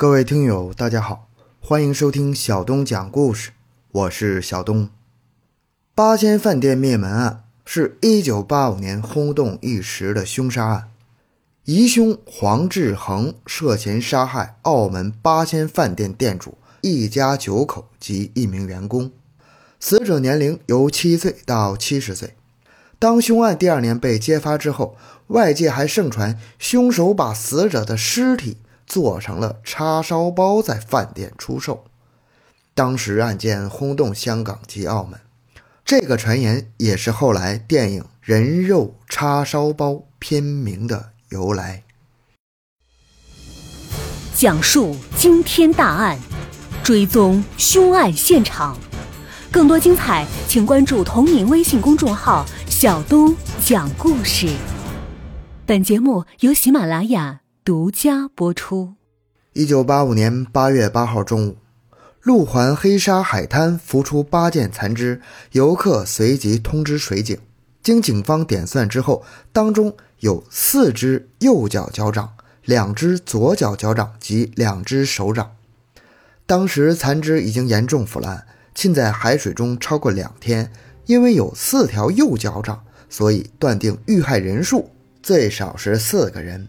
各位听友，大家好，欢迎收听小东讲故事，我是小东。八仙饭店灭门案是一九八五年轰动一时的凶杀案，疑凶黄志恒涉嫌杀害澳门八仙饭店店主一家九口及一名员工，死者年龄由七岁到七十岁。当凶案第二年被揭发之后，外界还盛传凶手把死者的尸体。做成了叉烧包，在饭店出售。当时案件轰动香港及澳门，这个传言也是后来电影《人肉叉烧包》片名的由来。讲述惊天大案，追踪凶案现场，更多精彩，请关注同名微信公众号“小东讲故事”。本节目由喜马拉雅。独家播出。一九八五年八月八号中午，路环黑沙海滩浮出八件残肢，游客随即通知水警。经警方点算之后，当中有四只右脚脚掌、两只左脚脚掌及两只手掌。当时残肢已经严重腐烂，浸在海水中超过两天。因为有四条右脚掌，所以断定遇害人数最少是四个人。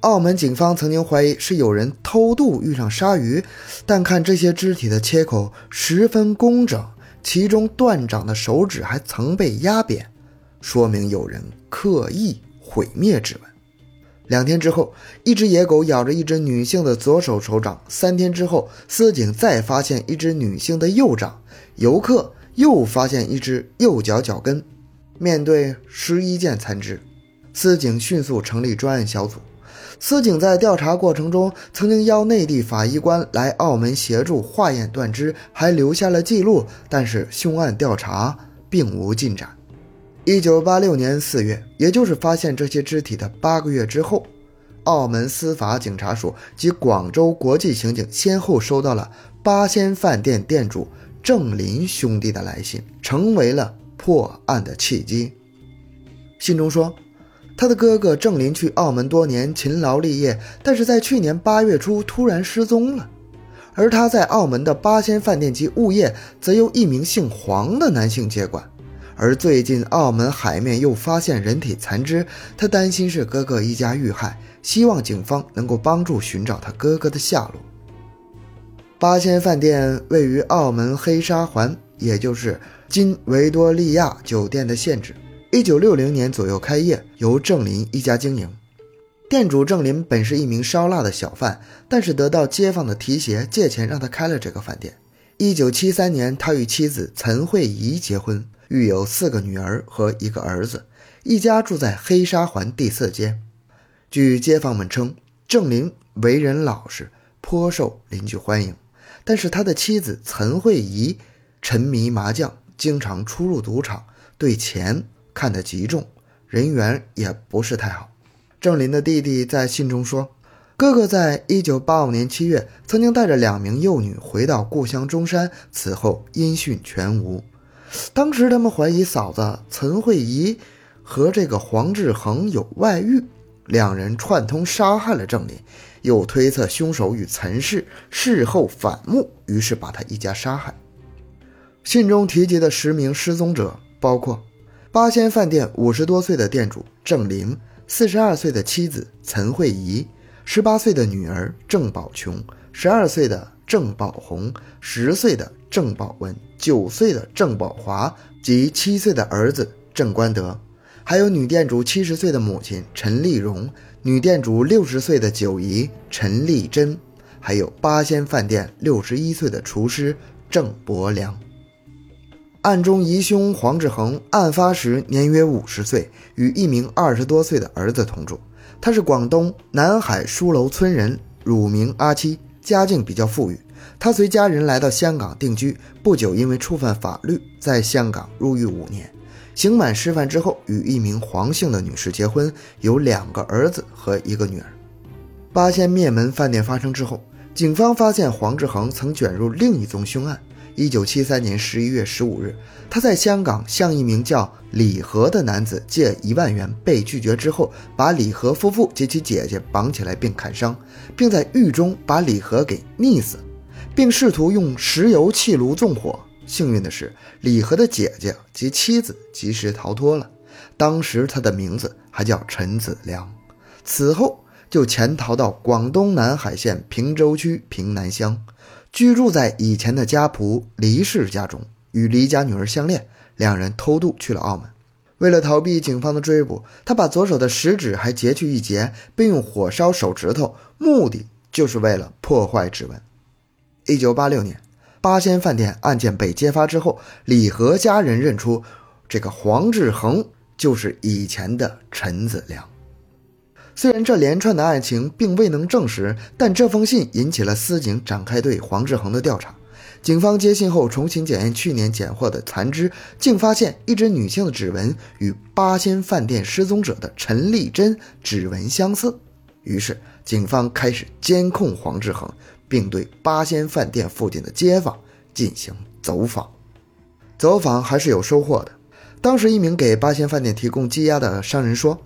澳门警方曾经怀疑是有人偷渡遇上鲨鱼，但看这些肢体的切口十分工整，其中断掌的手指还曾被压扁，说明有人刻意毁灭指纹。两天之后，一只野狗咬着一只女性的左手手掌。三天之后，司警再发现一只女性的右掌，游客又发现一只右脚脚跟。面对十一件残肢，司警迅速成立专案小组。司警在调查过程中，曾经邀内地法医官来澳门协助化验断肢，还留下了记录。但是凶案调查并无进展。一九八六年四月，也就是发现这些肢体的八个月之后，澳门司法警察署及广州国际刑警先后收到了八仙饭店店主郑林兄弟的来信，成为了破案的契机。信中说。他的哥哥郑林去澳门多年，勤劳立业，但是在去年八月初突然失踪了。而他在澳门的八仙饭店及物业，则由一名姓黄的男性接管。而最近澳门海面又发现人体残肢，他担心是哥哥一家遇害，希望警方能够帮助寻找他哥哥的下落。八仙饭店位于澳门黑沙环，也就是今维多利亚酒店的现址。一九六零年左右开业，由郑林一家经营。店主郑林本是一名烧腊的小贩，但是得到街坊的提携，借钱让他开了这个饭店。一九七三年，他与妻子陈慧仪结婚，育有四个女儿和一个儿子，一家住在黑沙环第四街。据街坊们称，郑林为人老实，颇受邻居欢迎。但是他的妻子陈慧仪沉迷麻将，经常出入赌场，对钱。看得极重，人缘也不是太好。郑林的弟弟在信中说，哥哥在一九八五年七月曾经带着两名幼女回到故乡中山，此后音讯全无。当时他们怀疑嫂子陈慧仪和这个黄志恒有外遇，两人串通杀害了郑林，又推测凶手与陈氏事后反目，于是把他一家杀害。信中提及的十名失踪者包括。八仙饭店五十多岁的店主郑林，四十二岁的妻子陈慧仪，十八岁的女儿郑宝琼，十二岁的郑宝红，十岁的郑宝文，九岁的郑宝华及七岁的儿子郑观德，还有女店主七十岁的母亲陈丽蓉，女店主六十岁的九姨陈丽珍，还有八仙饭店六十一岁的厨师郑伯良。案中疑凶黄志恒，案发时年约五十岁，与一名二十多岁的儿子同住。他是广东南海书楼村人，乳名阿七，家境比较富裕。他随家人来到香港定居，不久因为触犯法律，在香港入狱五年。刑满释放之后，与一名黄姓的女士结婚，有两个儿子和一个女儿。八仙灭门饭店发生之后，警方发现黄志恒曾卷入另一宗凶案。一九七三年十一月十五日，他在香港向一名叫李和的男子借一万元，被拒绝之后，把李和夫妇及其姐姐绑起来并砍伤，并在狱中把李和给溺死，并试图用石油气炉纵火。幸运的是，李和的姐姐及妻子及时逃脱了。当时他的名字还叫陈子良。此后就潜逃到广东南海县平洲区平南乡，居住在以前的家仆黎氏家中，与黎家女儿相恋。两人偷渡去了澳门。为了逃避警方的追捕，他把左手的食指还截去一截，并用火烧手指头，目的就是为了破坏指纹。一九八六年。八仙饭店案件被揭发之后，李和家人认出这个黄志恒就是以前的陈子良。虽然这连串的案情并未能证实，但这封信引起了司警展开对黄志恒的调查。警方接信后重新检验去年捡获的残肢，竟发现一只女性的指纹与八仙饭店失踪者的陈丽珍指纹相似。于是，警方开始监控黄志恒。并对八仙饭店附近的街坊进行走访，走访还是有收获的。当时，一名给八仙饭店提供鸡鸭的商人说，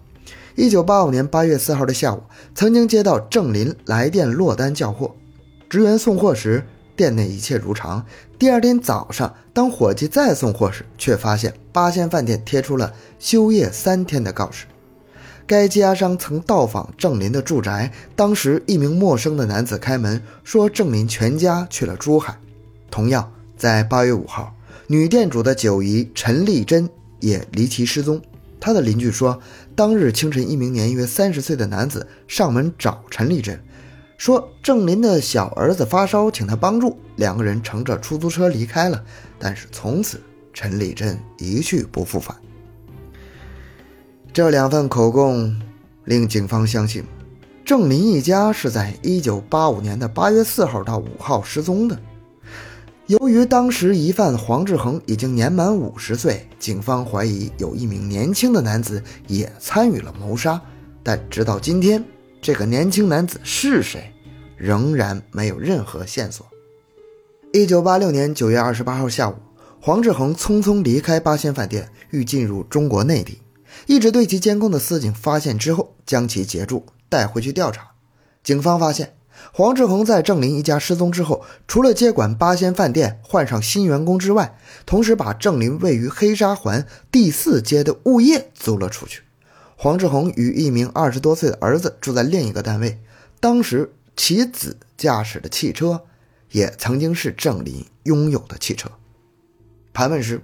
一九八五年八月四号的下午，曾经接到郑林来电落单叫货，职员送货时，店内一切如常。第二天早上，当伙计再送货时，却发现八仙饭店贴出了休业三天的告示。该家商曾到访郑林的住宅，当时一名陌生的男子开门说，郑林全家去了珠海。同样在八月五号，女店主的九姨陈丽珍也离奇失踪。她的邻居说，当日清晨，一名年约三十岁的男子上门找陈丽珍，说郑林的小儿子发烧，请他帮助。两个人乘着出租车离开了，但是从此陈丽珍一去不复返。这两份口供令警方相信，郑林一家是在1985年的8月4号到5号失踪的。由于当时疑犯黄志恒已经年满50岁，警方怀疑有一名年轻的男子也参与了谋杀，但直到今天，这个年轻男子是谁，仍然没有任何线索。1986年9月28号下午，黄志恒匆匆离开八仙饭店，欲进入中国内地。一直对其监控的司警发现之后，将其截住，带回去调查。警方发现，黄志恒在郑林一家失踪之后，除了接管八仙饭店、换上新员工之外，同时把郑林位于黑沙环第四街的物业租了出去。黄志恒与一名二十多岁的儿子住在另一个单位，当时其子驾驶的汽车，也曾经是郑林拥有的汽车。盘问时。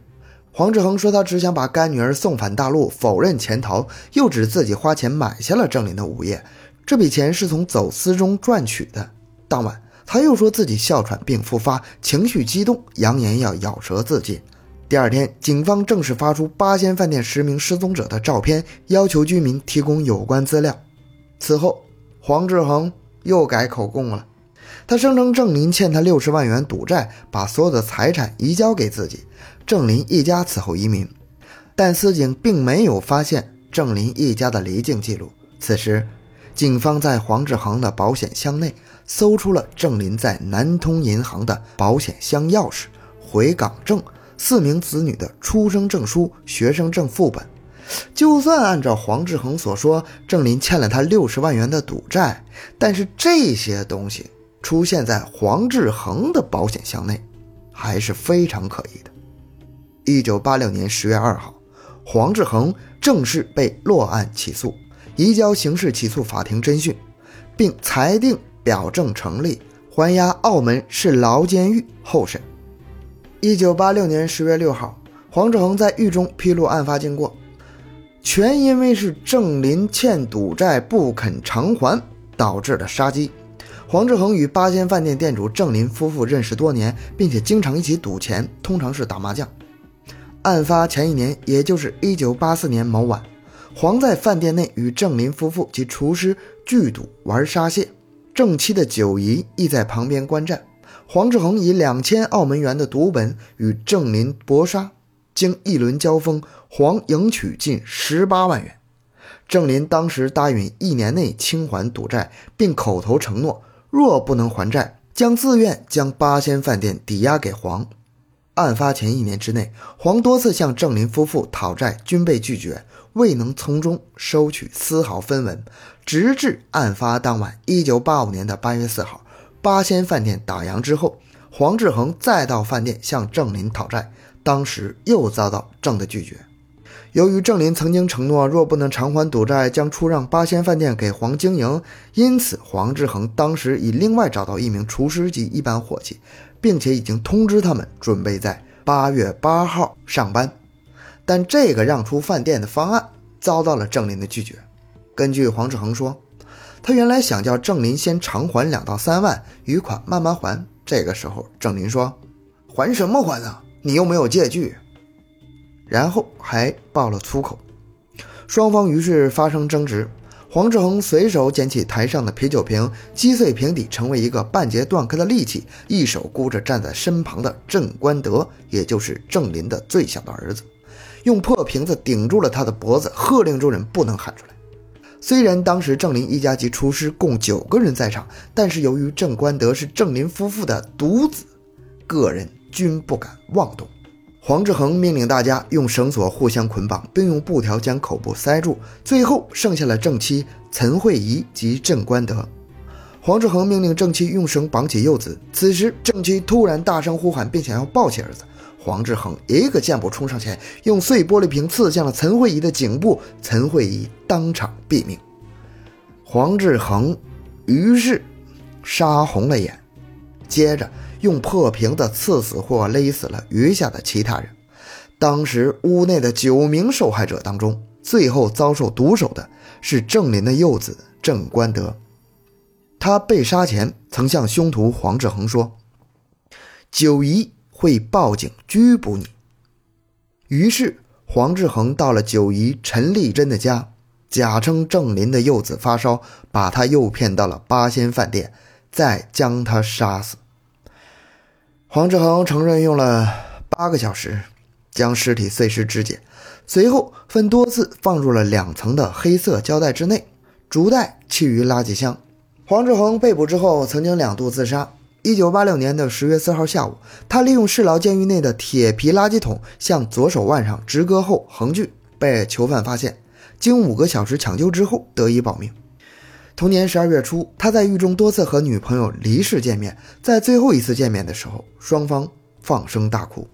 黄志恒说：“他只想把干女儿送返大陆，否认潜逃，又指自己花钱买下了郑林的物业，这笔钱是从走私中赚取的。”当晚，他又说自己哮喘病复发，情绪激动，扬言要咬舌自尽。第二天，警方正式发出八仙饭店十名失踪者的照片，要求居民提供有关资料。此后，黄志恒又改口供了，他声称郑林欠他六十万元赌债，把所有的财产移交给自己。郑林一家此后移民，但司警并没有发现郑林一家的离境记录。此时，警方在黄志恒的保险箱内搜出了郑林在南通银行的保险箱钥匙、回港证、四名子女的出生证书、学生证副本。就算按照黄志恒所说，郑林欠了他六十万元的赌债，但是这些东西出现在黄志恒的保险箱内，还是非常可疑的。一九八六年十月二号，黄志恒正式被落案起诉，移交刑事起诉法庭侦讯，并裁定表证成立，还押澳门市牢监狱候审。一九八六年十月六号，黄志恒在狱中披露案发经过，全因为是郑林欠赌债不肯偿还导致的杀机。黄志恒与八仙饭店店主郑林夫妇认识多年，并且经常一起赌钱，通常是打麻将。案发前一年，也就是一九八四年某晚，黄在饭店内与郑林夫妇及厨师聚赌玩沙蟹，郑妻的九姨亦在旁边观战。黄志恒以两千澳门元的赌本与郑林搏杀，经一轮交锋，黄赢取近十八万元。郑林当时答应一年内清还赌债，并口头承诺，若不能还债，将自愿将八仙饭店抵押给黄。案发前一年之内，黄多次向郑林夫妇讨债，均被拒绝，未能从中收取丝毫分文。直至案发当晚，一九八五年的八月四号，八仙饭店打烊之后，黄志恒再到饭店向郑林讨债，当时又遭到郑的拒绝。由于郑林曾经承诺，若不能偿还赌债，将出让八仙饭店给黄经营，因此黄志恒当时已另外找到一名厨师及一班伙计，并且已经通知他们准备在八月八号上班。但这个让出饭店的方案遭到了郑林的拒绝。根据黄志恒说，他原来想叫郑林先偿还两到三万余款，慢慢还。这个时候，郑林说：“还什么还啊？你又没有借据。”然后还爆了粗口，双方于是发生争执。黄志恒随手捡起台上的啤酒瓶，击碎瓶底，成为一个半截断开的利器，一手箍着站在身旁的郑关德，也就是郑林的最小的儿子，用破瓶子顶住了他的脖子，喝令众人不能喊出来。虽然当时郑林一家及厨师共九个人在场，但是由于郑官德是郑林夫妇的独子，个人均不敢妄动。黄志恒命令大家用绳索互相捆绑，并用布条将口部塞住。最后剩下了郑妻陈慧仪及郑官德。黄志恒命令郑妻用绳绑起幼子。此时，郑妻突然大声呼喊，并想要抱起儿子。黄志恒一个箭步冲上前，用碎玻璃瓶刺向了陈慧仪的颈部，陈慧仪当场毙命。黄志恒于是杀红了眼，接着。用破瓶子刺死或勒死了余下的其他人。当时屋内的九名受害者当中，最后遭受毒手的是郑林的幼子郑观德。他被杀前曾向凶徒黄志恒说：“九姨会报警拘捕你。”于是黄志恒到了九姨陈丽珍的家，假称郑林的幼子发烧，把他诱骗到了八仙饭店，再将他杀死。黄志恒承认用了八个小时将尸体碎尸肢解，随后分多次放入了两层的黑色胶带之内，逐袋弃于垃圾箱。黄志恒被捕之后，曾经两度自杀。一九八六年的十月四号下午，他利用市劳监狱内的铁皮垃圾桶向左手腕上直割后横锯，被囚犯发现，经五个小时抢救之后得以保命。同年十二月初，他在狱中多次和女朋友离世见面，在最后一次见面的时候，双方放声大哭。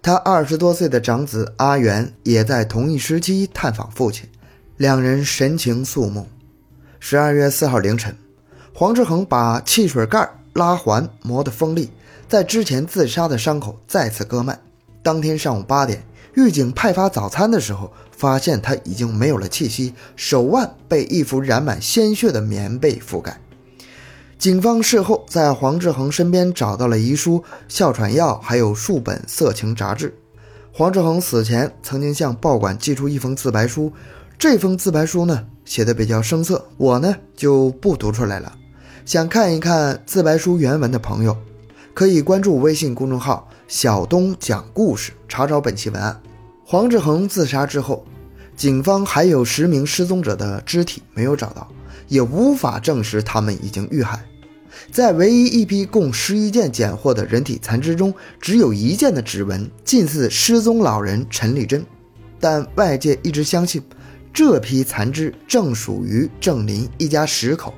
他二十多岁的长子阿元也在同一时期探访父亲，两人神情肃穆。十二月四号凌晨，黄志恒把汽水盖拉环磨得锋利，在之前自杀的伤口再次割脉。当天上午八点。狱警派发早餐的时候，发现他已经没有了气息，手腕被一幅染满鲜血的棉被覆盖。警方事后在黄志恒身边找到了遗书、哮喘药，还有数本色情杂志。黄志恒死前曾经向报馆寄出一封自白书，这封自白书呢写的比较生涩，我呢就不读出来了。想看一看自白书原文的朋友，可以关注微信公众号。小东讲故事，查找本期文案。黄志恒自杀之后，警方还有十名失踪者的肢体没有找到，也无法证实他们已经遇害。在唯一一批共十一件检获的人体残肢中，只有一件的指纹近似失踪老人陈丽珍，但外界一直相信这批残肢正属于郑林一家十口。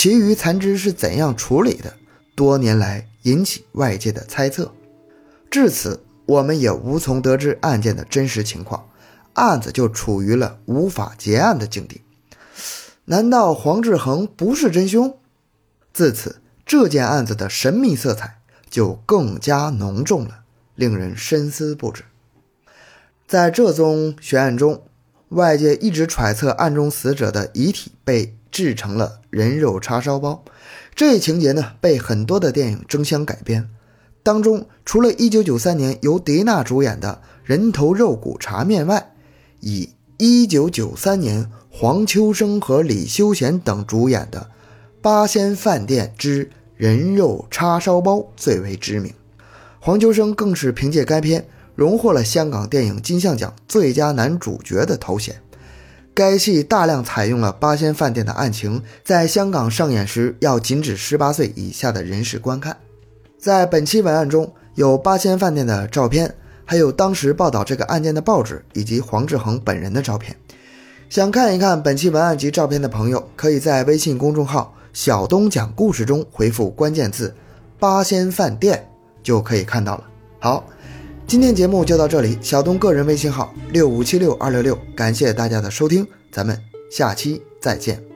其余残肢是怎样处理的？多年来引起外界的猜测。至此，我们也无从得知案件的真实情况，案子就处于了无法结案的境地。难道黄志恒不是真凶？自此，这件案子的神秘色彩就更加浓重了，令人深思不止。在这宗悬案中，外界一直揣测案中死者的遗体被制成了人肉叉烧包，这一情节呢，被很多的电影争相改编。当中，除了1993年由迪娜主演的《人头肉骨茶面》外，以1993年黄秋生和李修贤等主演的《八仙饭店之人肉叉烧包》最为知名。黄秋生更是凭借该片荣获了香港电影金像奖最佳男主角的头衔。该戏大量采用了八仙饭店的案情，在香港上演时要禁止18岁以下的人士观看。在本期文案中，有八仙饭店的照片，还有当时报道这个案件的报纸以及黄志恒本人的照片。想看一看本期文案及照片的朋友，可以在微信公众号“小东讲故事”中回复关键字“八仙饭店”，就可以看到了。好，今天节目就到这里。小东个人微信号六五七六二六六，感谢大家的收听，咱们下期再见。